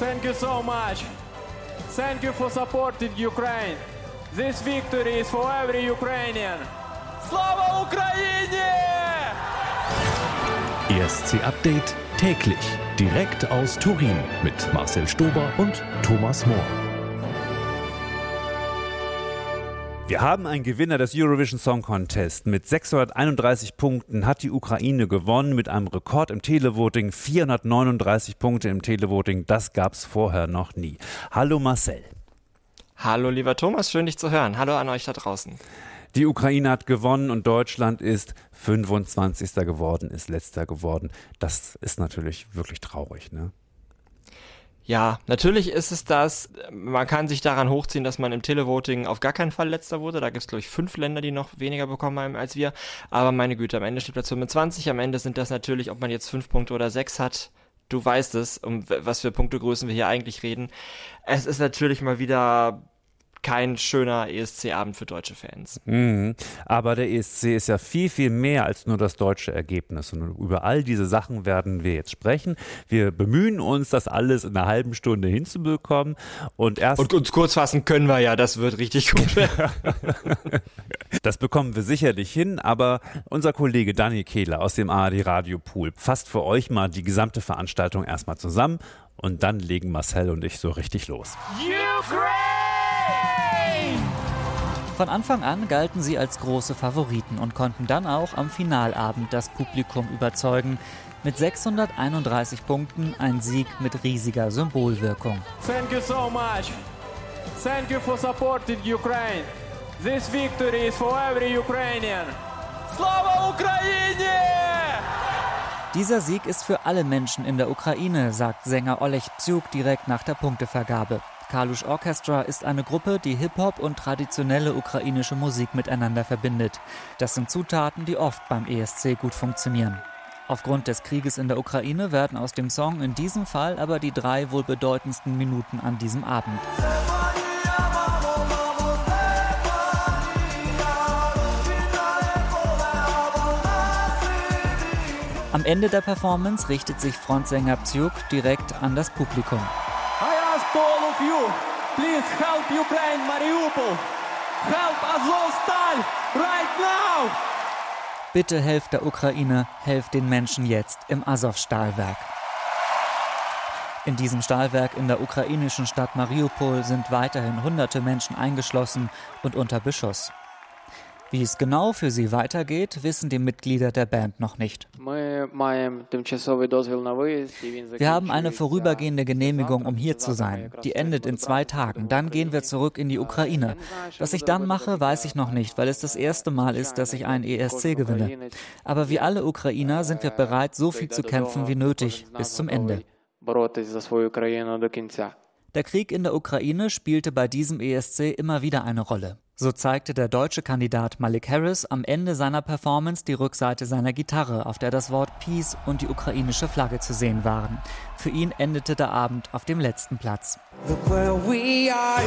Thank you so much. Thank you for supporting Ukraine. This victory is for every Ukrainian. Slava Ukraini! ESC Update täglich direkt aus Turin mit Marcel Stober und Thomas Mohr. Wir haben einen Gewinner des Eurovision Song Contest. Mit 631 Punkten hat die Ukraine gewonnen mit einem Rekord im Televoting. 439 Punkte im Televoting, das gab es vorher noch nie. Hallo Marcel. Hallo lieber Thomas, schön dich zu hören. Hallo an euch da draußen. Die Ukraine hat gewonnen und Deutschland ist 25. geworden, ist letzter geworden. Das ist natürlich wirklich traurig, ne? Ja, natürlich ist es das. Man kann sich daran hochziehen, dass man im Televoting auf gar keinen Fall letzter wurde. Da gibt es, glaube ich, fünf Länder, die noch weniger bekommen haben als wir. Aber meine Güte, am Ende steht Platz 25. Am Ende sind das natürlich, ob man jetzt fünf Punkte oder sechs hat. Du weißt es, um was für Punktegrößen wir hier eigentlich reden. Es ist natürlich mal wieder kein schöner ESC-Abend für deutsche Fans. Mhm. Aber der ESC ist ja viel, viel mehr als nur das deutsche Ergebnis. Und über all diese Sachen werden wir jetzt sprechen. Wir bemühen uns, das alles in einer halben Stunde hinzubekommen. Und erst. Und uns kurz fassen können wir ja, das wird richtig gut. das bekommen wir sicherlich hin, aber unser Kollege Daniel Kehler aus dem ARD Radio Pool fasst für euch mal die gesamte Veranstaltung erstmal zusammen und dann legen Marcel und ich so richtig los. Ukraine! Von Anfang an galten sie als große Favoriten und konnten dann auch am Finalabend das Publikum überzeugen. Mit 631 Punkten ein Sieg mit riesiger Symbolwirkung. Thank you so much. Thank you for supporting Ukraine. This victory is for every Ukrainian. Slava Ukraini! Dieser Sieg ist für alle Menschen in der Ukraine, sagt Sänger Oleg Psiuk direkt nach der Punktevergabe. Kalush Orchestra ist eine Gruppe, die Hip-Hop und traditionelle ukrainische Musik miteinander verbindet. Das sind Zutaten, die oft beim ESC gut funktionieren. Aufgrund des Krieges in der Ukraine werden aus dem Song in diesem Fall aber die drei wohl bedeutendsten Minuten an diesem Abend. Am Ende der Performance richtet sich Frontsänger Psiuk direkt an das Publikum you, please help Ukraine, Mariupol. Help Azovstal right now. Bitte helft der Ukraine, helft den Menschen jetzt im Azov-Stahlwerk. In diesem Stahlwerk in der ukrainischen Stadt Mariupol sind weiterhin hunderte Menschen eingeschlossen und unter Beschuss. Wie es genau für sie weitergeht, wissen die Mitglieder der Band noch nicht. Wir haben eine vorübergehende Genehmigung, um hier zu sein. Die endet in zwei Tagen. Dann gehen wir zurück in die Ukraine. Was ich dann mache, weiß ich noch nicht, weil es das erste Mal ist, dass ich einen ESC gewinne. Aber wie alle Ukrainer sind wir bereit, so viel zu kämpfen wie nötig, bis zum Ende. Der Krieg in der Ukraine spielte bei diesem ESC immer wieder eine Rolle. So zeigte der deutsche Kandidat Malik Harris am Ende seiner Performance die Rückseite seiner Gitarre, auf der das Wort Peace und die ukrainische Flagge zu sehen waren. Für ihn endete der Abend auf dem letzten Platz. Look where we are.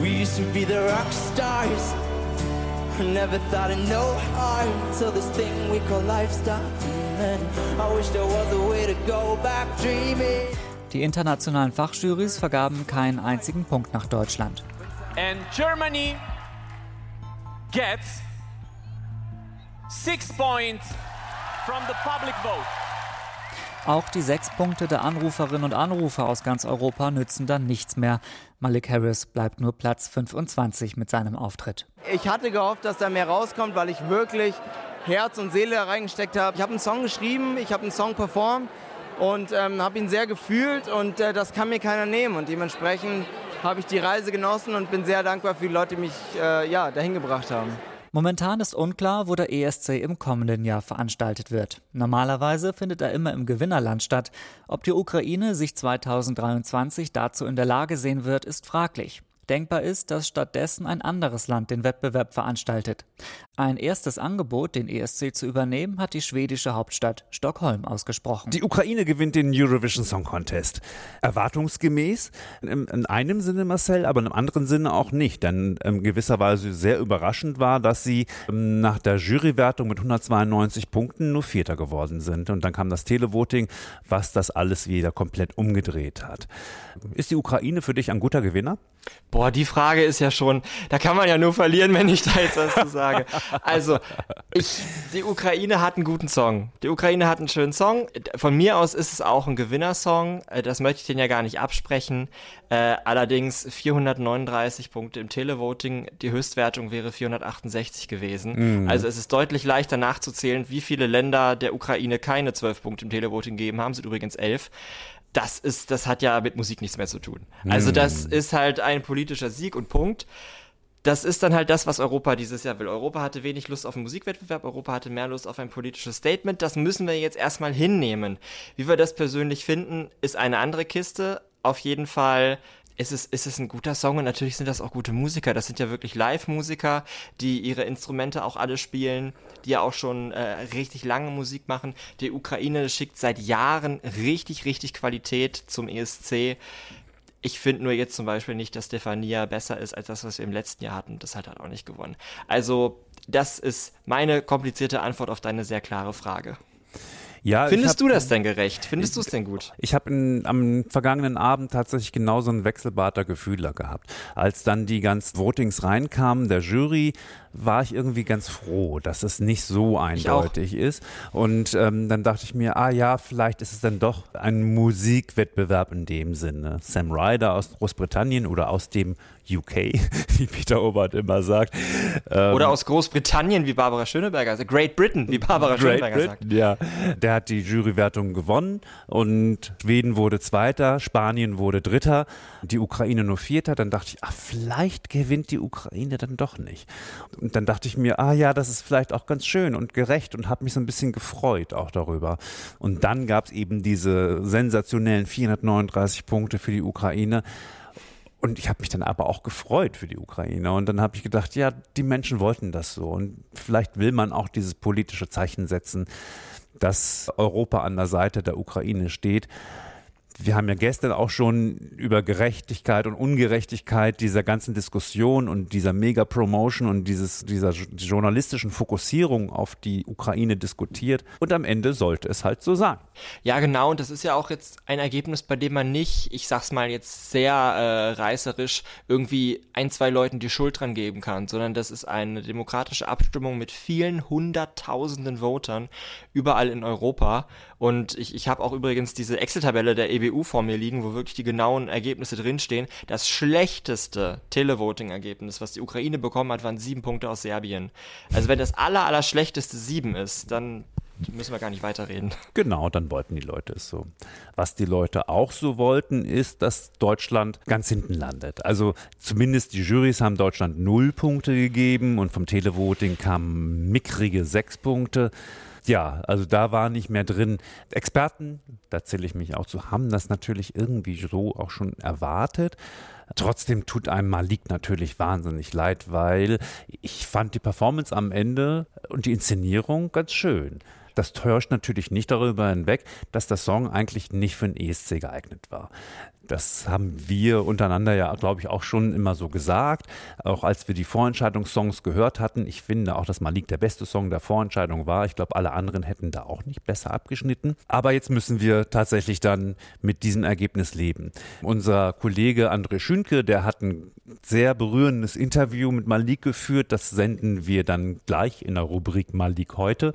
We used to be the rock stars. Never thought of no harm till this thing we call life stopped. I wish there was a way to go back dreaming. Die internationalen Fachjurys vergaben keinen einzigen Punkt nach Deutschland. And Germany gets six points from the public vote. Auch die sechs Punkte der Anruferinnen und Anrufer aus ganz Europa nützen dann nichts mehr. Malik Harris bleibt nur Platz 25 mit seinem Auftritt. Ich hatte gehofft, dass da mehr rauskommt, weil ich wirklich Herz und Seele reingesteckt habe. Ich habe einen Song geschrieben, ich habe einen Song performt und ähm, habe ihn sehr gefühlt und äh, das kann mir keiner nehmen und dementsprechend habe ich die Reise genossen und bin sehr dankbar für die Leute, die mich äh, ja, dahin gebracht haben. Momentan ist unklar, wo der ESC im kommenden Jahr veranstaltet wird. Normalerweise findet er immer im Gewinnerland statt. Ob die Ukraine sich 2023 dazu in der Lage sehen wird, ist fraglich. Denkbar ist, dass stattdessen ein anderes Land den Wettbewerb veranstaltet. Ein erstes Angebot, den ESC zu übernehmen, hat die schwedische Hauptstadt Stockholm ausgesprochen. Die Ukraine gewinnt den Eurovision Song Contest. Erwartungsgemäß, in einem Sinne Marcel, aber in einem anderen Sinne auch nicht. Denn in gewisser Weise sehr überraschend war, dass sie ähm, nach der Jurywertung mit 192 Punkten nur Vierter geworden sind. Und dann kam das Televoting, was das alles wieder komplett umgedreht hat. Ist die Ukraine für dich ein guter Gewinner? Boah, die Frage ist ja schon, da kann man ja nur verlieren, wenn ich da jetzt was zu sage. Also, ich, die Ukraine hat einen guten Song. Die Ukraine hat einen schönen Song. Von mir aus ist es auch ein Gewinnersong. Äh, das möchte ich denen ja gar nicht absprechen. Äh, allerdings 439 Punkte im Televoting. Die Höchstwertung wäre 468 gewesen. Mhm. Also es ist deutlich leichter nachzuzählen, wie viele Länder der Ukraine keine 12 Punkte im Televoting gegeben haben. Sind übrigens 11 das ist, das hat ja mit Musik nichts mehr zu tun. Also das hm. ist halt ein politischer Sieg und Punkt. Das ist dann halt das, was Europa dieses Jahr will. Europa hatte wenig Lust auf einen Musikwettbewerb, Europa hatte mehr Lust auf ein politisches Statement. Das müssen wir jetzt erstmal hinnehmen. Wie wir das persönlich finden, ist eine andere Kiste. Auf jeden Fall ist es, ist es ein guter Song und natürlich sind das auch gute Musiker. Das sind ja wirklich Live-Musiker, die ihre Instrumente auch alle spielen, die ja auch schon äh, richtig lange Musik machen. Die Ukraine schickt seit Jahren richtig, richtig Qualität zum ESC. Ich finde nur jetzt zum Beispiel nicht, dass Stefania besser ist als das, was wir im letzten Jahr hatten. Das hat halt auch nicht gewonnen. Also, das ist meine komplizierte Antwort auf deine sehr klare Frage. Ja, Findest hab, du das denn gerecht? Findest du es denn gut? Ich habe am vergangenen Abend tatsächlich genauso ein Wechselbad der Gefühle gehabt. Als dann die ganzen Votings reinkamen, der Jury, war ich irgendwie ganz froh, dass es nicht so eindeutig ist. Und ähm, dann dachte ich mir, ah ja, vielleicht ist es dann doch ein Musikwettbewerb in dem Sinne. Sam Ryder aus Großbritannien oder aus dem UK, wie Peter Obert immer sagt. Ähm, oder aus Großbritannien, wie Barbara Schöneberger sagt. Great Britain, wie Barbara Great Schöneberger Britain, sagt. Ja, der hat die Jurywertung gewonnen und Schweden wurde Zweiter, Spanien wurde Dritter, die Ukraine nur Vierter. Dann dachte ich, ah, vielleicht gewinnt die Ukraine dann doch nicht. Und dann dachte ich mir, ah ja, das ist vielleicht auch ganz schön und gerecht und habe mich so ein bisschen gefreut auch darüber. Und dann gab es eben diese sensationellen 439 Punkte für die Ukraine. Und ich habe mich dann aber auch gefreut für die Ukraine. Und dann habe ich gedacht, ja, die Menschen wollten das so. Und vielleicht will man auch dieses politische Zeichen setzen, dass Europa an der Seite der Ukraine steht. Wir haben ja gestern auch schon über Gerechtigkeit und Ungerechtigkeit dieser ganzen Diskussion und dieser Mega-Promotion und dieses, dieser journalistischen Fokussierung auf die Ukraine diskutiert. Und am Ende sollte es halt so sein. Ja, genau. Und das ist ja auch jetzt ein Ergebnis, bei dem man nicht, ich sag's mal jetzt sehr äh, reißerisch, irgendwie ein, zwei Leuten die Schuld dran geben kann, sondern das ist eine demokratische Abstimmung mit vielen hunderttausenden Votern überall in Europa. Und ich, ich habe auch übrigens diese Excel-Tabelle der EBU vor mir liegen, wo wirklich die genauen Ergebnisse drinstehen. Das schlechteste Televoting-Ergebnis, was die Ukraine bekommen hat, waren sieben Punkte aus Serbien. Also wenn das aller, aller schlechteste sieben ist, dann müssen wir gar nicht weiterreden. Genau, dann wollten die Leute es so. Was die Leute auch so wollten, ist, dass Deutschland ganz hinten landet. Also zumindest die Jurys haben Deutschland null Punkte gegeben und vom Televoting kamen mickrige sechs Punkte. Ja, also da war nicht mehr drin. Experten, da zähle ich mich auch zu, haben das natürlich irgendwie so auch schon erwartet. Trotzdem tut einem Malik natürlich wahnsinnig leid, weil ich fand die Performance am Ende und die Inszenierung ganz schön. Das täuscht natürlich nicht darüber hinweg, dass der Song eigentlich nicht für den ESC geeignet war. Das haben wir untereinander ja, glaube ich, auch schon immer so gesagt. Auch als wir die Vorentscheidungssongs gehört hatten. Ich finde auch, dass Malik der beste Song der Vorentscheidung war. Ich glaube, alle anderen hätten da auch nicht besser abgeschnitten. Aber jetzt müssen wir tatsächlich dann mit diesem Ergebnis leben. Unser Kollege André Schünke, der hat ein sehr berührendes Interview mit Malik geführt. Das senden wir dann gleich in der Rubrik Malik heute.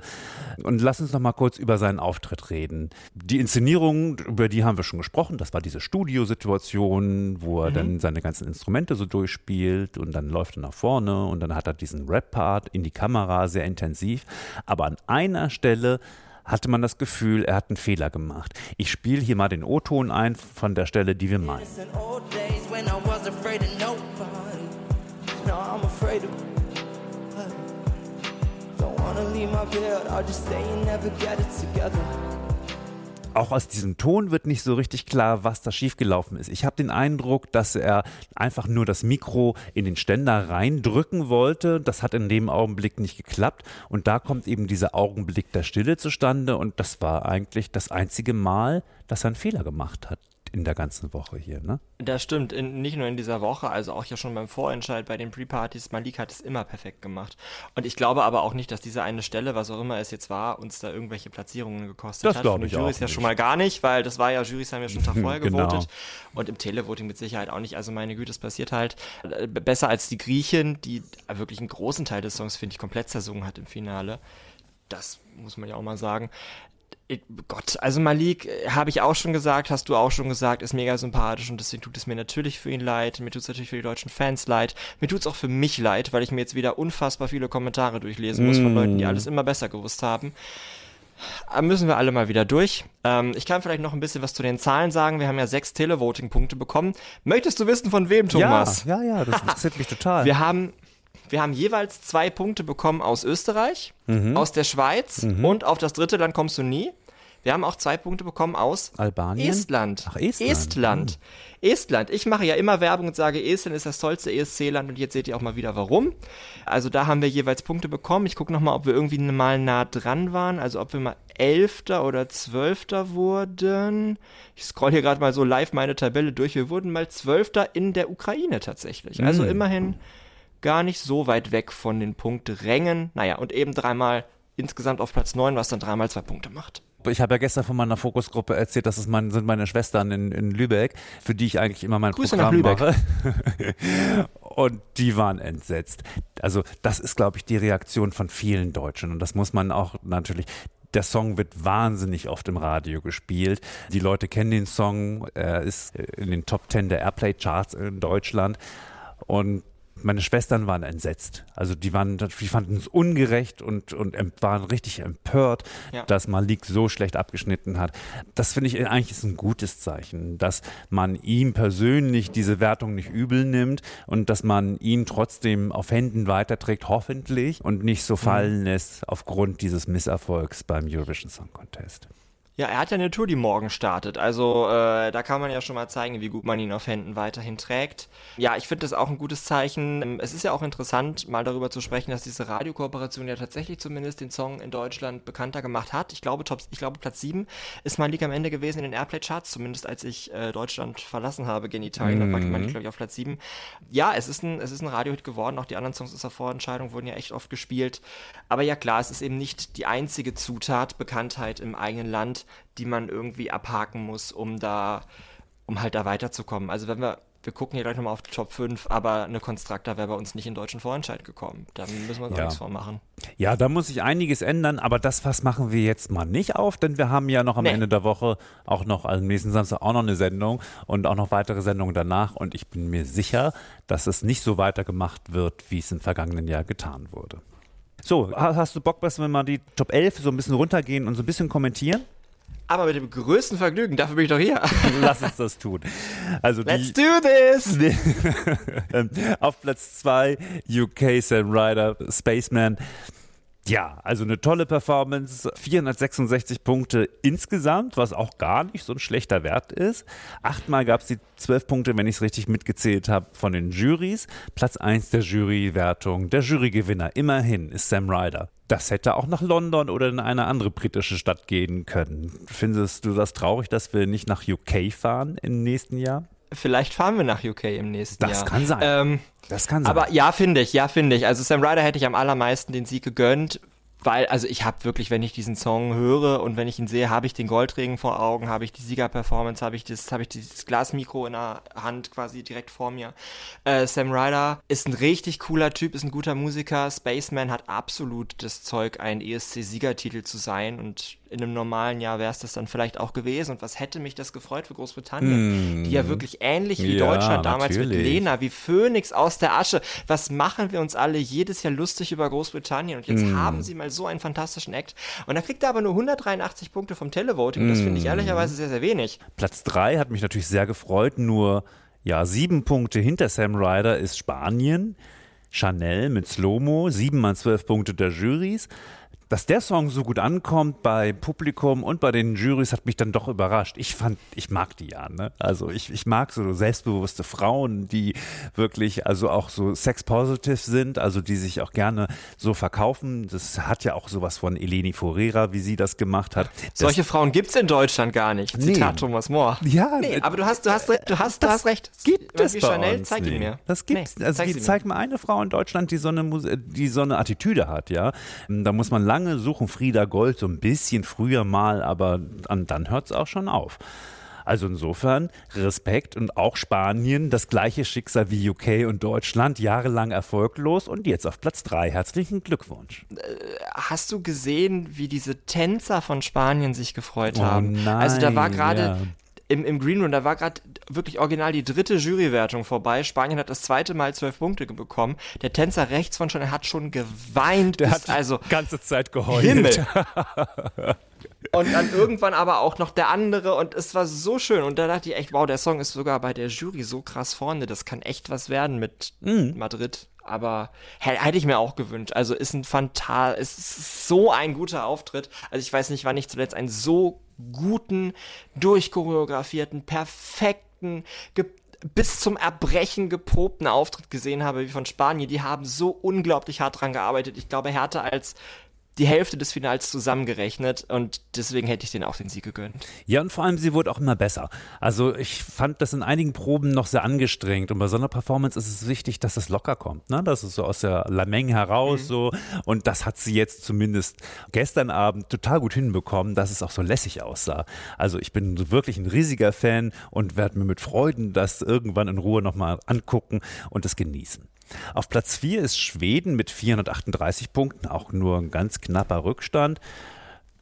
Und lass uns noch mal kurz über seinen Auftritt reden. Die Inszenierung, über die haben wir schon gesprochen. Das war diese Studio Situation, wo er mhm. dann seine ganzen Instrumente so durchspielt und dann läuft er nach vorne und dann hat er diesen Rap-Part in die Kamera sehr intensiv. Aber an einer Stelle hatte man das Gefühl, er hat einen Fehler gemacht. Ich spiele hier mal den O-Ton ein von der Stelle, die wir meinen. Auch aus diesem Ton wird nicht so richtig klar, was da schiefgelaufen ist. Ich habe den Eindruck, dass er einfach nur das Mikro in den Ständer reindrücken wollte. Das hat in dem Augenblick nicht geklappt. Und da kommt eben dieser Augenblick der Stille zustande. Und das war eigentlich das einzige Mal, dass er einen Fehler gemacht hat in der ganzen Woche hier, ne? Das stimmt, in, nicht nur in dieser Woche, also auch ja schon beim Vorentscheid bei den Pre-Partys. Malik hat es immer perfekt gemacht. Und ich glaube aber auch nicht, dass diese eine Stelle, was auch immer es jetzt war, uns da irgendwelche Platzierungen gekostet das hat. glaube ich Jurys auch ja nicht. schon mal gar nicht, weil das war ja, Jurys haben ja schon Tag vorher Genau. gewotet. Und im Televoting mit Sicherheit auch nicht. Also meine Güte, es passiert halt äh, besser als die Griechin, die wirklich einen großen Teil des Songs, finde ich, komplett zersungen hat im Finale. Das muss man ja auch mal sagen. Gott, also Malik, äh, habe ich auch schon gesagt, hast du auch schon gesagt, ist mega sympathisch und deswegen tut es mir natürlich für ihn leid. Mir tut es natürlich für die deutschen Fans leid. Mir tut es auch für mich leid, weil ich mir jetzt wieder unfassbar viele Kommentare durchlesen muss von Leuten, die alles immer besser gewusst haben. Da müssen wir alle mal wieder durch. Ähm, ich kann vielleicht noch ein bisschen was zu den Zahlen sagen. Wir haben ja sechs Televoting-Punkte bekommen. Möchtest du wissen, von wem, Thomas? Ja, ja, ja, das interessiert mich total. Wir haben, wir haben jeweils zwei Punkte bekommen aus Österreich, aus der Schweiz und auf das dritte Land kommst du nie. Wir haben auch zwei Punkte bekommen aus Albanien? Estland. Ach, Estland. Estland. Estland. Ich mache ja immer Werbung und sage, Estland ist das tollste ESC-Land und jetzt seht ihr auch mal wieder warum. Also da haben wir jeweils Punkte bekommen. Ich gucke nochmal, ob wir irgendwie mal nah dran waren. Also ob wir mal Elfter oder Zwölfter wurden. Ich scroll hier gerade mal so live meine Tabelle durch. Wir wurden mal Zwölfter in der Ukraine tatsächlich. Also Hm. immerhin gar nicht so weit weg von den Punkterängen. Naja, und eben dreimal insgesamt auf Platz 9, was dann dreimal zwei Punkte macht. Ich habe ja gestern von meiner Fokusgruppe erzählt, dass es mein, sind meine Schwestern in, in Lübeck, für die ich eigentlich immer mein Grüße nach Programm Lübeck. mache. Und die waren entsetzt. Also das ist, glaube ich, die Reaktion von vielen Deutschen. Und das muss man auch natürlich. Der Song wird wahnsinnig oft im Radio gespielt. Die Leute kennen den Song. Er ist in den Top 10 der Airplay-Charts in Deutschland. Und meine Schwestern waren entsetzt. Also die waren, die fanden es ungerecht und, und waren richtig empört, Ja. dass Malik so schlecht abgeschnitten hat. Das finde ich eigentlich ist ein gutes Zeichen, dass man ihm persönlich diese Wertung nicht übel nimmt und dass man ihn trotzdem auf Händen weiterträgt, hoffentlich, und nicht so fallen lässt aufgrund dieses Misserfolgs beim Eurovision Song Contest. Ja, er hat ja eine Tour, die morgen startet. Also äh, da kann man ja schon mal zeigen, wie gut man ihn auf Händen weiterhin trägt. Ja, ich finde das auch ein gutes Zeichen. Ähm, Es ist ja auch interessant, mal darüber zu sprechen, dass diese Radiokooperation ja tatsächlich zumindest den Song in Deutschland bekannter gemacht hat. Ich glaube, Top, ich glaube Platz 7 ist Malik am Ende gewesen in den Airplay-Charts, zumindest als ich äh, Deutschland verlassen habe gegen Italien. Da war Malik, glaube ich, auf Platz 7. Ja, es ist ein, es ist ein Radiohit geworden. Auch die anderen Songs aus der Vorentscheidung wurden ja echt oft gespielt. Aber ja klar, es ist eben nicht die einzige Zutat, Bekanntheit im eigenen Land, die man irgendwie abhaken muss, um da, um halt da weiterzukommen. Also wenn wir, wir gucken hier gleich nochmal auf die Top 5, aber eine Constructor wäre bei uns nicht in deutschen Vorentscheid gekommen. Da müssen wir uns Ja. auch nichts vormachen. Ja, da muss sich einiges ändern, aber das Fass machen wir jetzt mal nicht auf, denn wir haben ja noch am Nee. Ende der Woche auch noch am nächsten Samstag auch noch eine Sendung und auch noch weitere Sendungen danach und ich bin mir sicher, dass es nicht so weitergemacht wird, wie es im vergangenen Jahr getan wurde. So, ha- hast du Bock, dass wir mal die Top 11 so ein bisschen runtergehen und so ein bisschen kommentieren? Aber mit dem größten Vergnügen, dafür bin ich doch hier. Lass uns das tun. Also Let's die, do this! Auf Platz 2 UK Sam Ryder, Spaceman. Ja, also eine tolle Performance, 466 Punkte insgesamt, was auch gar nicht so ein schlechter Wert ist. Achtmal gab es die 12 Punkte, wenn ich es richtig mitgezählt habe, von den Juries. Platz 1 der Jurywertung, der Jurygewinner, immerhin ist Sam Ryder. Das hätte auch nach London oder in eine andere britische Stadt gehen können. Findest du das traurig, dass wir nicht nach UK fahren im nächsten Jahr? Vielleicht fahren wir nach UK im nächsten Das Jahr. kann sein. Ähm, Das kann sein. Aber ja, finde ich, ja, finde ich. Also Sam Ryder hätte ich am allermeisten den Sieg gegönnt, weil, also ich habe wirklich, wenn ich diesen Song höre und wenn ich ihn sehe, habe ich den Goldregen vor Augen, habe ich die Siegerperformance, habe ich das, habe ich dieses Glasmikro in der Hand quasi direkt vor mir. Äh, Sam Ryder ist ein richtig cooler Typ, ist ein guter Musiker. Spaceman hat absolut das Zeug, ein ESC-Siegertitel zu sein und in einem normalen Jahr wäre es das dann vielleicht auch gewesen. Und was hätte mich das gefreut für Großbritannien, die ja wirklich ähnlich wie Hm. Ja, Deutschland damals mit natürlich. Lena, wie Phönix aus der Asche. Was machen wir uns alle jedes Jahr lustig über Großbritannien? Und jetzt Mm. haben sie mal so einen fantastischen Act. Und da kriegt er aber nur 183 Punkte vom Televoting. Das finde Mm. ich ehrlicherweise sehr, sehr wenig. Platz 3 hat mich natürlich sehr gefreut. Nur ja, sieben Punkte hinter Sam Ryder ist Spanien. Chanel mit Slomo, sieben mal zwölf Punkte der Juries. Dass der Song so gut ankommt bei Publikum und bei den Jurys, hat mich dann doch überrascht. Ich fand, ich mag die ja. Ne? Also ich, ich mag so selbstbewusste Frauen, die wirklich also auch so sex-positive sind, also die sich auch gerne so verkaufen. Das hat ja auch sowas von Eleni Forera, wie sie das gemacht hat. Das, Solche Frauen gibt es in Deutschland gar nicht. Zitat Nee. Thomas More. Ja, nee, äh, aber du hast, du hast, du hast, du hast recht. gibt es bei Chanel, uns zeig ihn nicht. mir. Das gibt's. Nee, also zeig zeig mir eine Frau in Deutschland, die so eine, die so eine Attitüde hat, ja. Da muss man lange suchen. Frieda Gold so ein bisschen früher mal, aber dann, hört es auch schon auf. Also insofern Respekt und auch Spanien, das gleiche Schicksal wie UK und Deutschland, jahrelang erfolglos und jetzt auf Platz drei. Herzlichen Glückwunsch. Hast du gesehen, wie diese Tänzer von Spanien sich gefreut Oh haben? nein, also da war gerade ja. im, im Green Room, da war gerade wirklich original die dritte Jurywertung vorbei. Spanien hat das zweite Mal zwölf Punkte bekommen. Der Tänzer rechts von Chanel hat schon geweint. Der hat also die ganze Zeit geheult. Himmel. Und dann irgendwann aber auch noch der andere und es war so schön. Und da dachte ich echt, wow, der Song ist sogar bei der Jury so krass vorne. Das kann echt was werden mit Madrid. Aber hä- hätte ich mir auch gewünscht. Also ist ein Fantal, es ist so ein guter Auftritt. Also ich weiß nicht, wann ich zuletzt einen so guten, durchchoreografierten, perfekten, bis zum Erbrechen geprobten Auftritt gesehen habe wie von Spanien. Die haben so unglaublich hart dran gearbeitet. Ich glaube, härter als die Hälfte des Finals zusammengerechnet und deswegen hätte ich denen auch den Sieg gegönnt. Ja, und vor allem, sie wurde auch immer besser. Also ich fand das in einigen Proben noch sehr angestrengt und bei so einer Performance ist es wichtig, dass es locker kommt, ne? dass es so aus der Lameng heraus so und das hat sie jetzt zumindest gestern Abend total gut hinbekommen, dass es auch so lässig aussah. Also ich bin wirklich ein riesiger Fan und werde mir mit Freuden das irgendwann in Ruhe nochmal angucken und es genießen. Auf Platz 4 ist Schweden mit 438 Punkten, auch nur ein ganz knapper Rückstand.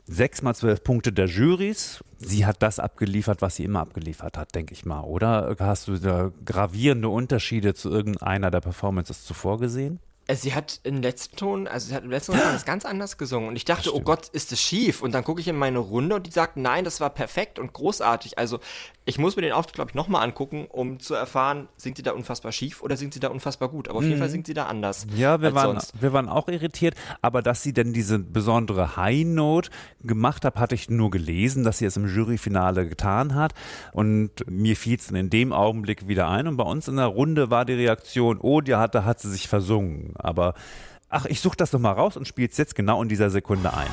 Sechs mal zwölf Punkte der Jurys. Sie hat das abgeliefert, was sie immer abgeliefert hat, denke ich mal. Oder hast du da gravierende Unterschiede zu irgendeiner der Performances zuvor gesehen? Äh, Sie hat im letzten Ton, also sie hat im letzten Ton das ganz anders gesungen und ich dachte, oh Gott, ist das schief? Und dann gucke ich in meine Runde und die sagt, nein, das war perfekt und großartig. Also ich muss mir den Auftritt, glaube ich, nochmal angucken, um zu erfahren, singt sie da unfassbar schief oder singt sie da unfassbar gut? Aber auf jeden Fall singt sie da anders. Mhm. Ja, wir waren, sonst. wir waren auch irritiert, aber dass sie denn diese besondere High Note gemacht hat, hatte ich nur gelesen, dass sie es im Juryfinale getan hat. Und mir fiel es dann in dem Augenblick wieder ein. Und bei uns in der Runde war die Reaktion, oh, die hat, da hat sie sich versungen. Aber ach, ich suche das noch mal raus und spiele es jetzt genau in dieser Sekunde ein.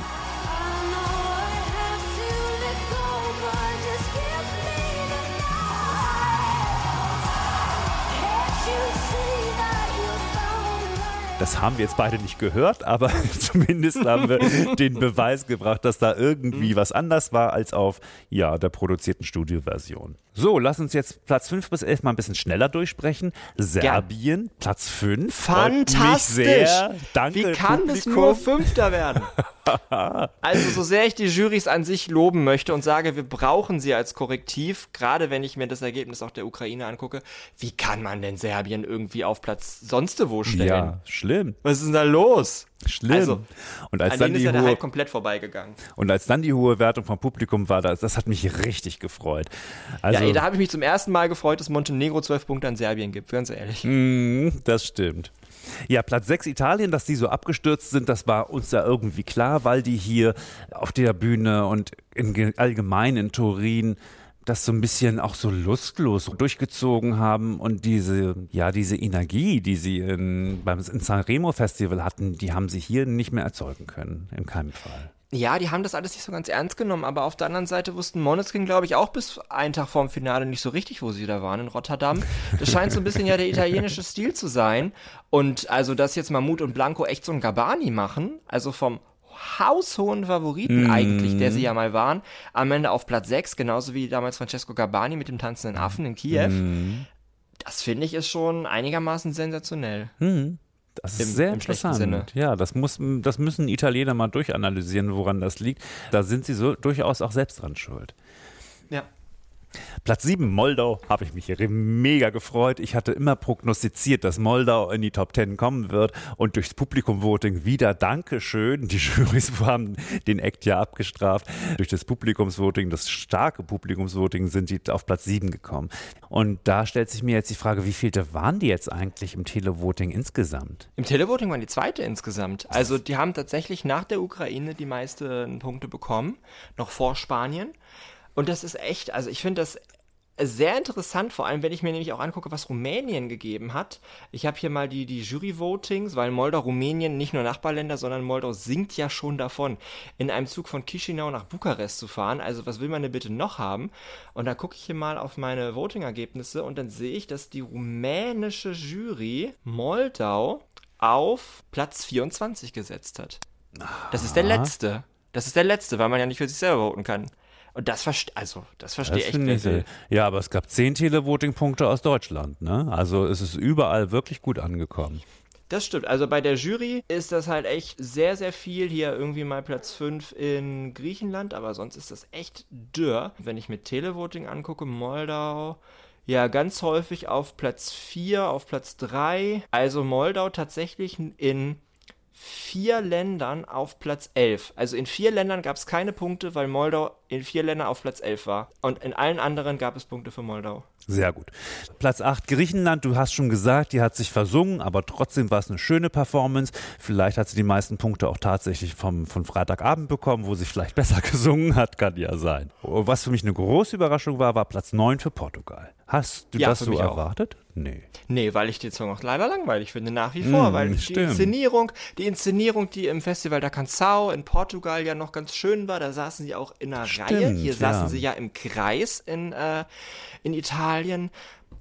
Das haben wir jetzt beide nicht gehört, aber zumindest haben wir den Beweis gebracht, dass da irgendwie was anders war als auf ja, der produzierten Studioversion. So, lass uns jetzt Platz 5 bis 11 mal ein bisschen schneller durchsprechen. Serbien, Platz 5. Fantastisch! Danke, Wie kann Publikum. es nur Fünfter werden? also, so sehr ich die Jurys an sich loben möchte und sage, wir brauchen sie als Korrektiv, gerade wenn ich mir das Ergebnis auch der Ukraine angucke, wie kann man denn Serbien irgendwie auf Platz sonst wo stellen? Ja, schlimm. Was ist denn da los? Schlimm. Also, und, als An dann die ja der hohe, Hype komplett vorbeigegangen. und als dann die hohe Wertung vom Publikum war, das, das hat mich richtig gefreut. Also, ja, ey, da habe ich mich zum ersten Mal gefreut, dass Montenegro 12 Punkte an Serbien gibt, ganz ehrlich. Mm, das stimmt. Ja, Platz 6 Italien, dass die so abgestürzt sind, das war uns ja irgendwie klar, weil die hier auf der Bühne und in, ge- allgemein in Turin das so ein bisschen auch so lustlos durchgezogen haben und diese, ja, diese Energie, die sie in, beim in Sanremo Festival hatten, die haben sie hier nicht mehr erzeugen können, in keinem Fall. Ja, die haben das alles nicht so ganz ernst genommen, aber auf der anderen Seite wussten Måneskin, glaube ich, auch bis einen Tag vorm Finale nicht so richtig, wo sie da waren in Rotterdam. Das scheint so ein bisschen ja der italienische Stil zu sein. Und also, dass jetzt Mammut und Blanco echt so ein Gabani machen, also vom haushohen Favoriten eigentlich, der sie ja mal waren, am Ende auf Platz 6, genauso wie damals Francesco Gabani mit dem tanzenden Affen in Kiew. Das finde ich ist schon einigermaßen sensationell. Das ist Im- sehr im interessant. Sinne. Ja, das, muss, das müssen Italiener mal durchanalysieren, woran das liegt. Da sind sie so durchaus auch selbst dran schuld. Ja. Platz 7, Moldau, habe ich mich mega gefreut. Ich hatte immer prognostiziert, dass Moldau in die Top 10 kommen wird und durchs Publikumvoting wieder Dankeschön. Die Jurys haben den Act ja abgestraft. Durch das Publikumsvoting, das starke Publikumsvoting, sind die auf Platz 7 gekommen. Und da stellt sich mir jetzt die Frage, wie viele waren die jetzt eigentlich im Televoting insgesamt? Im Televoting waren die zweite insgesamt. Also die haben tatsächlich nach der Ukraine die meisten Punkte bekommen, noch vor Spanien. Und das ist echt, also ich finde das sehr interessant, vor allem wenn ich mir nämlich auch angucke, was Rumänien gegeben hat. Ich habe hier mal die, die Jury-Votings, weil Moldau, Rumänien nicht nur Nachbarländer, sondern Moldau singt ja schon davon, in einem Zug von Chisinau nach Bukarest zu fahren. Also was will man denn bitte noch haben? Und da gucke ich hier mal auf meine Voting-Ergebnisse und dann sehe ich, dass die rumänische Jury Moldau auf Platz 24 gesetzt hat. Das ist der letzte. Das ist der letzte, weil man ja nicht für sich selber voten kann. Und das verstehe also, das verstehe ich nicht. Ja, aber es gab zehn Televoting-Punkte aus Deutschland, ne? Also es ist überall wirklich gut angekommen. Das stimmt. Also bei der Jury ist das halt echt sehr, sehr viel. Hier irgendwie mal Platz 5 in Griechenland, aber sonst ist das echt dürr. Wenn ich mir Televoting angucke, Moldau, ja, ganz häufig auf Platz 4, auf Platz 3. Also Moldau tatsächlich in vier Ländern auf Platz 11. Also in vier Ländern gab es keine Punkte, weil Moldau in vier Ländern auf Platz 11 war. Und in allen anderen gab es Punkte für Moldau. Sehr gut. Platz 8 Griechenland, du hast schon gesagt, die hat sich versungen, aber trotzdem war es eine schöne Performance. Vielleicht hat sie die meisten Punkte auch tatsächlich vom, von Freitagabend bekommen, wo sie vielleicht besser gesungen hat, kann ja sein. Was für mich eine große Überraschung war, war Platz 9 für Portugal. Hast du ja, das so erwartet? Auch. Nee. Nee, weil ich den Song auch leider langweilig finde, nach wie vor, mm, weil stimmt. die Inszenierung, die Inszenierung, die im Festival da Canção in Portugal ja noch ganz schön war, da saßen sie auch in einer stimmt, Reihe. Hier saßen ja. sie ja im Kreis in, äh, in Italien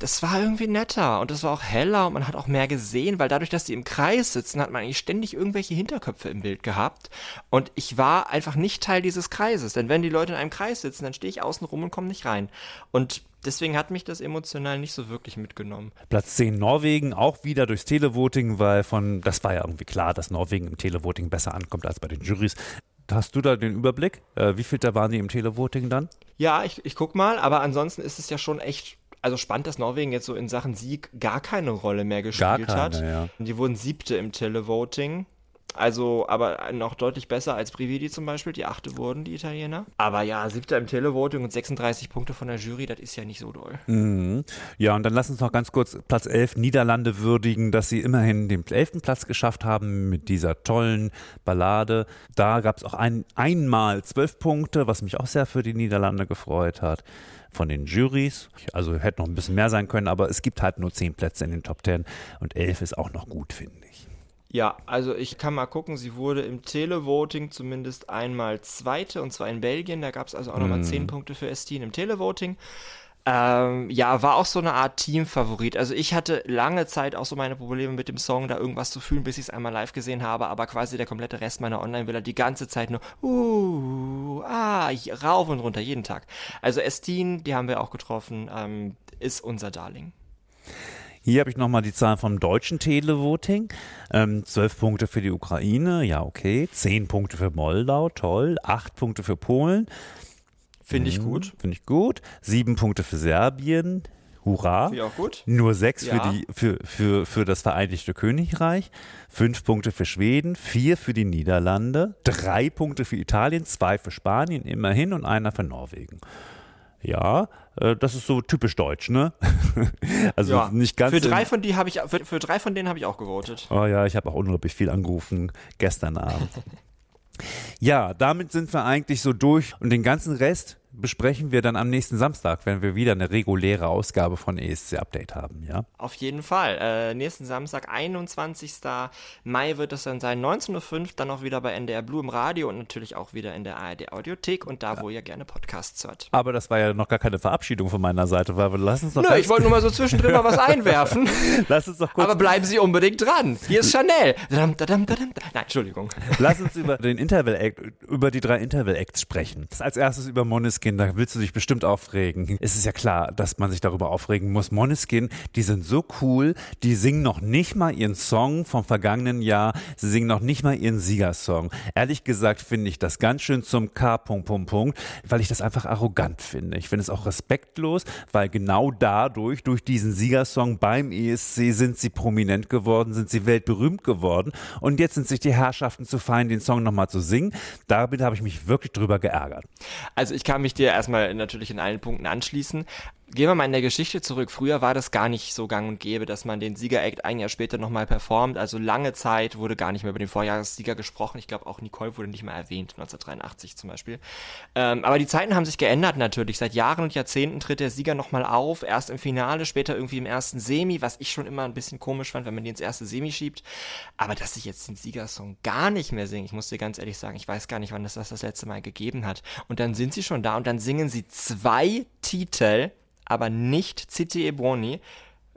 das war irgendwie netter und das war auch heller und man hat auch mehr gesehen, weil dadurch, dass die im Kreis sitzen, hat man eigentlich ständig irgendwelche Hinterköpfe im Bild gehabt und ich war einfach nicht Teil dieses Kreises, denn wenn die Leute in einem Kreis sitzen, dann stehe ich außen rum und komme nicht rein und deswegen hat mich das emotional nicht so wirklich mitgenommen. Platz 10 Norwegen, auch wieder durchs Televoting, weil von, das war ja irgendwie klar, dass Norwegen im Televoting besser ankommt als bei den Juries. Hast du da den Überblick? Äh, wie viel da waren die im Televoting dann? Ja, ich, ich guck mal, aber ansonsten ist es ja schon echt also spannend, dass Norwegen jetzt so in Sachen Sieg gar keine Rolle mehr gespielt keine, hat. Ja. Die wurden siebte im Televoting. Also, aber noch deutlich besser als Prividi zum Beispiel. Die achte wurden, die Italiener. Aber ja, siebter im Televoting und 36 Punkte von der Jury, das ist ja nicht so doll. Mhm. Ja, und dann lass uns noch ganz kurz Platz 11 Niederlande würdigen, dass sie immerhin den 11. Platz geschafft haben mit dieser tollen Ballade. Da gab es auch ein, einmal zwölf Punkte, was mich auch sehr für die Niederlande gefreut hat von den Juries. Also hätte noch ein bisschen mehr sein können, aber es gibt halt nur zehn Plätze in den Top Ten und elf ist auch noch gut, finde ich. Ja, also ich kann mal gucken, sie wurde im Televoting zumindest einmal Zweite und zwar in Belgien. Da gab es also auch nochmal mm. zehn Punkte für Estin im Televoting. Ähm, ja, war auch so eine Art Teamfavorit. Also ich hatte lange Zeit auch so meine Probleme mit dem Song, da irgendwas zu fühlen, bis ich es einmal live gesehen habe, aber quasi der komplette Rest meiner Online-Villa die ganze Zeit nur, uh, ah, rauf und runter, jeden Tag. Also Estin, die haben wir auch getroffen, ähm, ist unser Darling. Hier habe ich nochmal die Zahlen vom deutschen Televoting. Ähm, 12 Punkte für die Ukraine, ja okay. 10 Punkte für Moldau, toll. 8 Punkte für Polen. Finde ich mhm. gut. Finde ich gut. Sieben Punkte für Serbien. Hurra. Finde ich auch gut. Nur sechs ja. für, die, für, für, für das Vereinigte Königreich. Fünf Punkte für Schweden. Vier für die Niederlande. Drei Punkte für Italien. Zwei für Spanien immerhin und einer für Norwegen. Ja, äh, das ist so typisch deutsch, ne? also ja. nicht ganz. Für drei von die habe ich für, für drei von denen habe ich auch gewotet. Oh ja, ich habe auch unglaublich viel angerufen gestern Abend. ja, damit sind wir eigentlich so durch und den ganzen Rest besprechen wir dann am nächsten Samstag, wenn wir wieder eine reguläre Ausgabe von ESC Update haben, ja? Auf jeden Fall. Äh, nächsten Samstag, 21. Mai wird es dann sein, 19.05 Uhr, dann auch wieder bei NDR Blue im Radio und natürlich auch wieder in der ARD Audiothek und da, wo ihr gerne Podcasts hört. Aber das war ja noch gar keine Verabschiedung von meiner Seite, weil wir lassen uns noch. Nö, ich wollte nur mal so zwischendrin mal was einwerfen. Lass uns doch kurz. Aber bleiben Sie unbedingt dran. Hier ist Chanel. Nein, Entschuldigung. Lass uns über den Interval Act, über die drei Interval Acts sprechen. Als erstes über Monis Moneskin, da willst du dich bestimmt aufregen. Es ist ja klar, dass man sich darüber aufregen muss. Moneskin, die sind so cool, die singen noch nicht mal ihren Song vom vergangenen Jahr, sie singen noch nicht mal ihren Siegersong. Ehrlich gesagt finde ich das ganz schön zum K. Punkt, Punkt, Punkt, weil ich das einfach arrogant finde. Ich finde es auch respektlos, weil genau dadurch, durch diesen Siegersong beim ESC sind sie prominent geworden, sind sie weltberühmt geworden und jetzt sind sich die Herrschaften zu fein, den Song nochmal zu singen. Damit habe ich mich wirklich drüber geärgert. Also ich kann mich dir erstmal natürlich in allen Punkten anschließen. Gehen wir mal in der Geschichte zurück. Früher war das gar nicht so gang und gäbe, dass man den Sieger-Act ein Jahr später nochmal performt. Also lange Zeit wurde gar nicht mehr über den Vorjahressieger gesprochen. Ich glaube, auch Nicole wurde nicht mehr erwähnt, 1983 zum Beispiel. Ähm, aber die Zeiten haben sich geändert natürlich. Seit Jahren und Jahrzehnten tritt der Sieger nochmal auf. Erst im Finale, später irgendwie im ersten Semi, was ich schon immer ein bisschen komisch fand, wenn man den ins erste Semi schiebt. Aber dass ich jetzt den Siegersong gar nicht mehr singe, ich muss dir ganz ehrlich sagen, ich weiß gar nicht, wann das das, das letzte Mal gegeben hat. Und dann sind sie schon da und dann singen sie zwei Titel aber nicht City Ebony.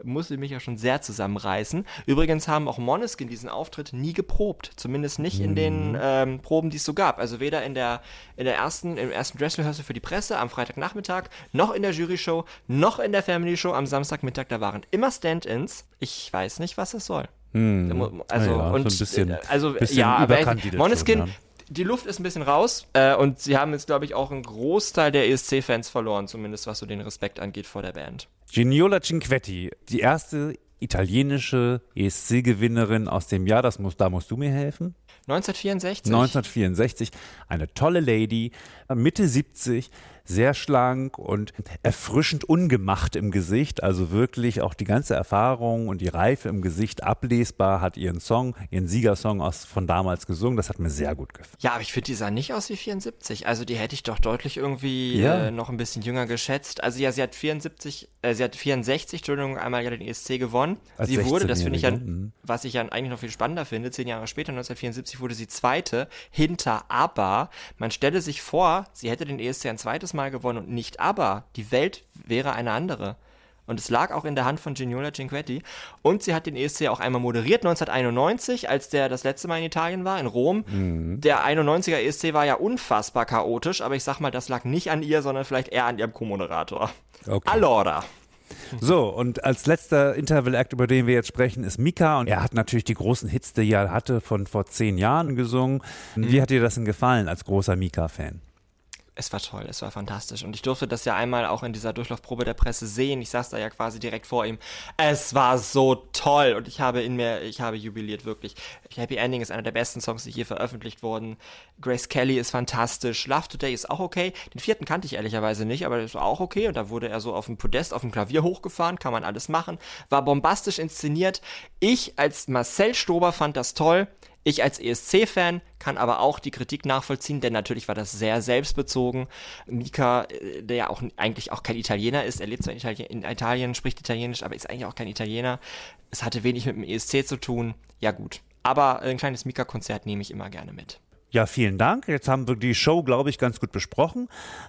Musste mich ja schon sehr zusammenreißen. Übrigens haben auch Moneskin diesen Auftritt nie geprobt. Zumindest nicht in den Mhm. ähm, Proben, die es so gab. Also weder in der, in der ersten, im ersten Dress Rehearsal für die Presse am Freitagnachmittag, noch in der Jury-Show, noch in der Family Show am Samstagmittag. Da waren immer Stand-ins. Ich weiß nicht, was es soll. Hm. Also, Ja, ja, so und, ein bisschen- äh, also, bisschen ja, aber Moneskin. Die Luft ist ein bisschen raus äh, und sie haben jetzt, glaube ich, auch einen Großteil der ESC-Fans verloren, zumindest was so den Respekt angeht vor der Band. Geniola Cinquetti, die erste italienische ESC-Gewinnerin aus dem Jahr, das muss, da musst du mir helfen. 1964? 1964, eine tolle Lady, Mitte 70, sehr schlank und erfrischend ungemacht im Gesicht, also wirklich auch die ganze Erfahrung und die Reife im Gesicht ablesbar, hat ihren Song, ihren Siegersong aus, von damals gesungen, das hat mir sehr gut gefallen. Ja, aber ich finde, die sah nicht aus wie 74. Also die hätte ich doch deutlich irgendwie Ja. äh, noch ein bisschen jünger geschätzt. Also ja, sie hat 74, äh, sie hat 64, Entschuldigung, einmal ja den ESC gewonnen. Als sie wurde, das finde ich ja, 16-Jährige, mhm. was ich ja eigentlich noch viel spannender finde, zehn Jahre später, 1974, wurde sie Zweite hinter ABBA. Man stelle sich vor, sie hätte den ESC ein zweites Mal gewonnen und nicht ABBA. Die Welt wäre eine andere. Und es lag auch in der Hand von Geniola Cinquetti. Und sie hat den ESC auch einmal moderiert, 1991, als der das letzte Mal in Italien war, in Rom. Der 91er ESC war ja unfassbar chaotisch, aber ich sag mal, das lag nicht an ihr, sondern vielleicht eher an ihrem Co-Moderator. Okay. Allora. So, und als letzter Interval-Act, über den wir jetzt sprechen, ist Mika. Und er hat natürlich die großen Hits, die er hatte, von vor zehn Jahren gesungen. Wie hat dir das denn gefallen als großer Mika-Fan? Es war toll, es war fantastisch. Und ich durfte das ja einmal auch in dieser Durchlaufprobe der Presse sehen. Ich saß da ja quasi direkt vor ihm. Es war so toll. Und ich habe in mir, ich habe jubiliert, wirklich. Happy Ending ist einer der besten Songs, die je veröffentlicht wurden. Grace Kelly ist fantastisch. Love Today ist auch okay. Den vierten kannte ich ehrlicherweise nicht, aber der ist auch okay. Und da wurde er so auf dem Podest, auf dem Klavier hochgefahren. Kann man alles machen. War bombastisch inszeniert. Ich als Marcel Stober fand das toll. Ich als ESC-Fan kann aber auch die Kritik nachvollziehen, denn natürlich war das sehr selbstbezogen. Mika, äh, der ja auch eigentlich auch kein Italiener ist, er lebt zwar in Italien, in Italien, spricht Italienisch, aber ist eigentlich auch kein Italiener. Es hatte wenig mit dem ESC zu tun. Ja gut. Aber ein kleines Mika-Konzert nehme ich immer gerne mit. Ja, vielen Dank. Jetzt haben wir die Show, glaube ich, ganz gut besprochen.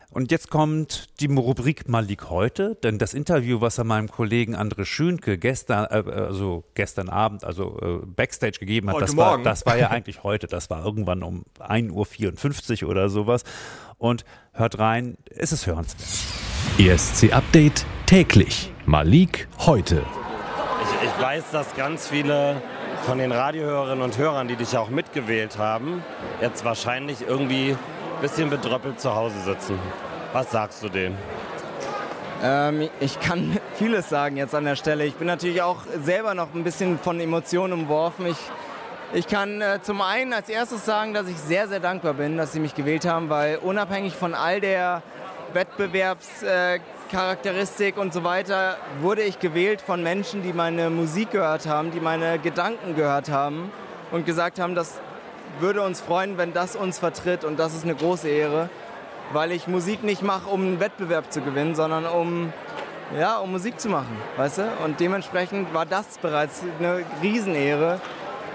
Und jetzt kommt die Rubrik Malik heute, denn das Interview, was er meinem Kollegen André Schünke gestern, äh, also gestern Abend, also äh, Backstage gegeben hat, Heute das war, das war ja eigentlich heute, das war irgendwann um 1.54 Uhr oder sowas. Und hört rein, es ist hörenswert. ESC Update täglich. Malik heute. Ich, ich weiß, dass ganz viele von den Radiohörerinnen und Hörern, die dich auch mitgewählt haben, jetzt wahrscheinlich irgendwie ein bisschen bedröppelt zu Hause sitzen. Was sagst du denen? Ähm, ich kann vieles sagen jetzt an der Stelle. Ich bin natürlich auch selber noch ein bisschen von Emotionen umworfen. Ich, ich kann äh, zum einen als erstes sagen, dass ich sehr, sehr dankbar bin, dass sie mich gewählt haben, weil unabhängig von all der Wettbewerbscharakteristik äh, Charakteristik und so weiter wurde ich gewählt von Menschen, die meine Musik gehört haben, die meine Gedanken gehört haben und gesagt haben, das würde uns freuen, wenn das uns vertritt und das ist eine große Ehre, weil ich Musik nicht mache, um einen Wettbewerb zu gewinnen, sondern um ja, um Musik zu machen, weißt du? Und dementsprechend war das bereits eine Riesenehre.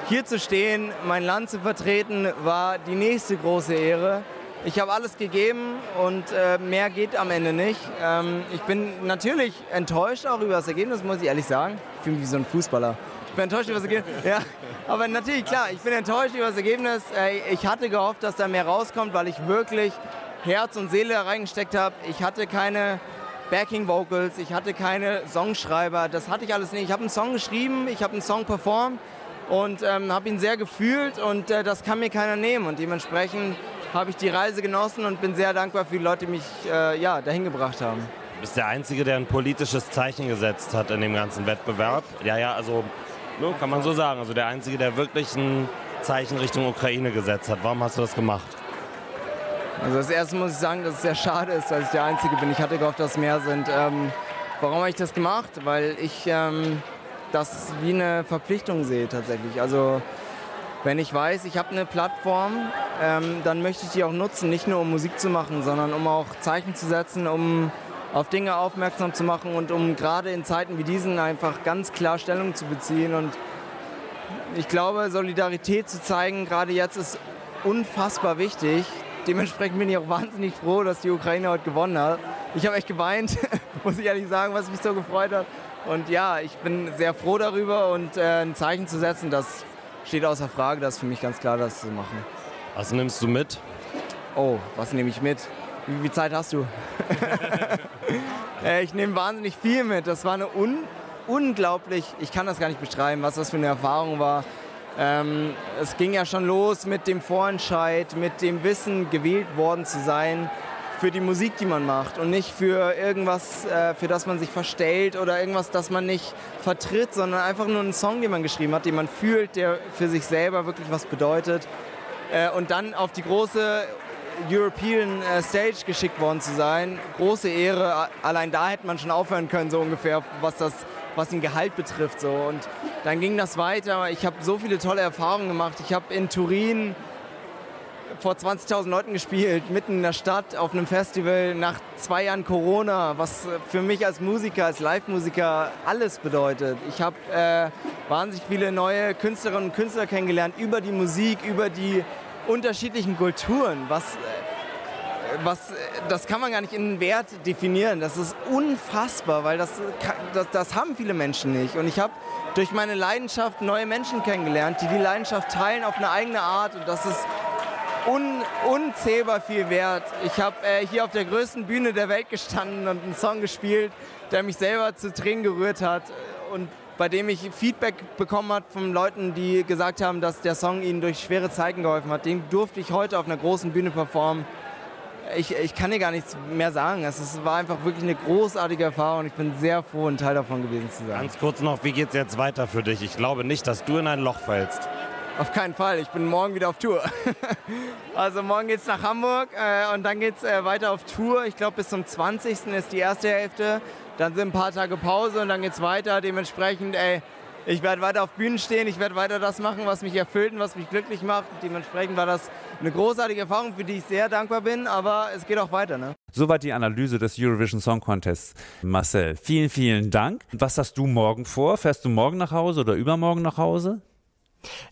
Hier zu stehen, mein Land zu vertreten, war die nächste große Ehre. Ich habe alles gegeben und äh, mehr geht am Ende nicht. Ähm, ich bin natürlich enttäuscht auch über das Ergebnis, muss ich ehrlich sagen. Ich fühle mich wie so ein Fußballer. Ich bin enttäuscht über das Ergebnis. Ja, aber natürlich, klar, ich bin enttäuscht über das Ergebnis. Ich hatte gehofft, dass da mehr rauskommt, weil ich wirklich Herz und Seele da reingesteckt habe. Ich hatte keine Backing Vocals, ich hatte keine Songschreiber, das hatte ich alles nicht. Ich habe einen Song geschrieben, ich habe einen Song performt und ähm, habe ihn sehr gefühlt und äh, das kann mir keiner nehmen und dementsprechend habe ich die Reise genossen und bin sehr dankbar für die Leute, die mich äh, ja, dahin gebracht haben. Du bist der Einzige, der ein politisches Zeichen gesetzt hat in dem ganzen Wettbewerb. Ja, ja, also ne, kann man so sagen. Also der Einzige, der wirklich ein Zeichen Richtung Ukraine gesetzt hat. Warum hast du das gemacht? Also das erste muss ich sagen, dass es sehr schade ist, dass ich der Einzige bin. Ich hatte gehofft, dass mehr sind. Ähm, warum habe ich das gemacht? Weil ich ähm, das wie eine Verpflichtung sehe tatsächlich. Also wenn ich weiß, ich habe eine Plattform, ähm, dann möchte ich die auch nutzen, nicht nur um Musik zu machen, sondern um auch Zeichen zu setzen, um auf Dinge aufmerksam zu machen und um gerade in Zeiten wie diesen einfach ganz klar Stellung zu beziehen. Und ich glaube, Solidarität zu zeigen, gerade jetzt ist unfassbar wichtig dementsprechend bin ich auch wahnsinnig froh, dass die Ukraine heute gewonnen hat. Ich habe echt geweint, muss ich ehrlich sagen, was mich so gefreut hat. Und ja, ich bin sehr froh darüber und äh, ein Zeichen zu setzen, das steht außer Frage. Das ist für mich ganz klar, das zu machen. Was nimmst du mit? Oh, was nehme ich mit? Wie viel Zeit hast du? äh, ich nehme wahnsinnig viel mit. Das war eine un unglaublich, ich kann das gar nicht beschreiben, was das für eine Erfahrung war. Ähm, es ging ja schon los mit dem Vorentscheid, mit dem Wissen, gewählt worden zu sein für die Musik, die man macht und nicht für irgendwas, äh, für das man sich verstellt oder irgendwas, das man nicht vertritt, sondern einfach nur einen Song, den man geschrieben hat, den man fühlt, der für sich selber wirklich was bedeutet. Äh, und dann auf die große European äh, Stage geschickt worden zu sein, große Ehre. Allein da hätte man schon aufhören können, so ungefähr, was das was den Gehalt betrifft. So. Und dann ging das weiter. Ich habe so viele tolle Erfahrungen gemacht. Ich habe in Turin vor 20.000 Leuten gespielt, mitten in der Stadt auf einem Festival nach zwei Jahren Corona, was für mich als Musiker, als Live-Musiker alles bedeutet. Ich habe äh, wahnsinnig viele neue Künstlerinnen und Künstler kennengelernt über die Musik, über die unterschiedlichen Kulturen, was äh, was, das kann man gar nicht in Wert definieren. Das ist unfassbar, weil das, das, das haben viele Menschen nicht. Und ich habe durch meine Leidenschaft neue Menschen kennengelernt, die die Leidenschaft teilen auf eine eigene Art. Und das ist un, unzählbar viel wert. Ich habe äh, hier auf der größten Bühne der Welt gestanden und einen Song gespielt, der mich selber zu Tränen gerührt hat und bei dem ich Feedback bekommen habe von Leuten, die gesagt haben, dass der Song ihnen durch schwere Zeiten geholfen hat. Den durfte ich heute auf einer großen Bühne performen ich, ich kann dir gar nichts mehr sagen. Es war einfach wirklich eine großartige Erfahrung. Ich bin sehr froh, ein Teil davon gewesen zu sein. Ganz kurz noch, wie geht es jetzt weiter für dich? Ich glaube nicht, dass du in ein Loch fällst. Auf keinen Fall. Ich bin morgen wieder auf Tour. also morgen geht es nach Hamburg äh, und dann geht es äh, weiter auf Tour. Ich glaube, bis zum 20. ist die erste Hälfte. Dann sind ein paar Tage Pause und dann geht es weiter. Dementsprechend, ey, ich werde weiter auf Bühnen stehen, ich werde weiter das machen, was mich erfüllt und was mich glücklich macht. Dementsprechend war das eine großartige Erfahrung, für die ich sehr dankbar bin, aber es geht auch weiter. Ne? Soweit die Analyse des Eurovision Song Contests. Marcel, vielen, vielen Dank. Was hast du morgen vor? Fährst du morgen nach Hause oder übermorgen nach Hause?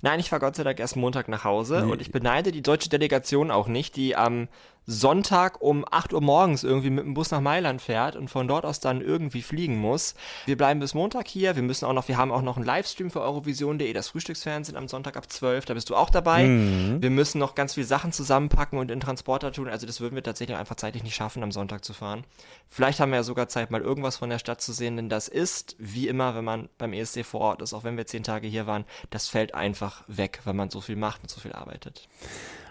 Nein, ich fahre Gott sei Dank erst Montag nach Hause nee. und ich beneide die deutsche Delegation auch nicht, die am Sonntag um 8 Uhr morgens irgendwie mit dem Bus nach Mailand fährt und von dort aus dann irgendwie fliegen muss. Wir bleiben bis Montag hier. Wir müssen auch noch, wir haben auch noch einen Livestream für Eurovision.de, das Frühstücksfernsehen am Sonntag ab 12. Da bist du auch dabei. Mhm. Wir müssen noch ganz viele Sachen zusammenpacken und in Transporter tun. Also das würden wir tatsächlich einfach zeitlich nicht schaffen, am Sonntag zu fahren. Vielleicht haben wir ja sogar Zeit, mal irgendwas von der Stadt zu sehen, denn das ist, wie immer, wenn man beim ESC vor Ort ist, auch wenn wir zehn Tage hier waren, das fällt einfach weg, weil man so viel macht und so viel arbeitet.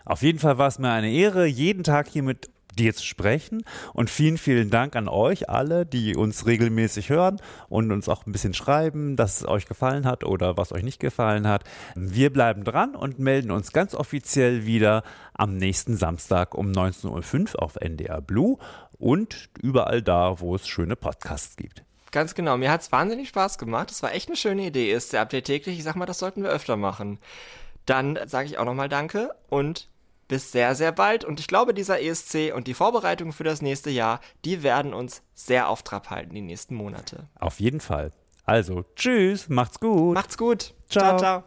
Auf jeden Fall war es mir eine Ehre, jeden Tag hier mit dir zu sprechen. Und vielen, vielen Dank an euch alle, die uns regelmäßig hören und uns auch ein bisschen schreiben, dass es euch gefallen hat oder was euch nicht gefallen hat. Wir bleiben dran und melden uns ganz offiziell wieder am nächsten Samstag um 19.05 Uhr auf NDR Blue und überall da, wo es schöne Podcasts gibt. Ganz genau. Mir hat es wahnsinnig Spaß gemacht. Das war echt eine schöne Idee. Ist der Update täglich? Ich sag mal, das sollten wir öfter machen. Dann sage ich auch nochmal Danke und bis sehr, sehr bald. Und ich glaube, dieser ESC und die Vorbereitungen für das nächste Jahr, die werden uns sehr auf Trab halten die nächsten Monate. Auf jeden Fall. Also, tschüss, macht's gut. Macht's gut. ciao. ciao. ciao.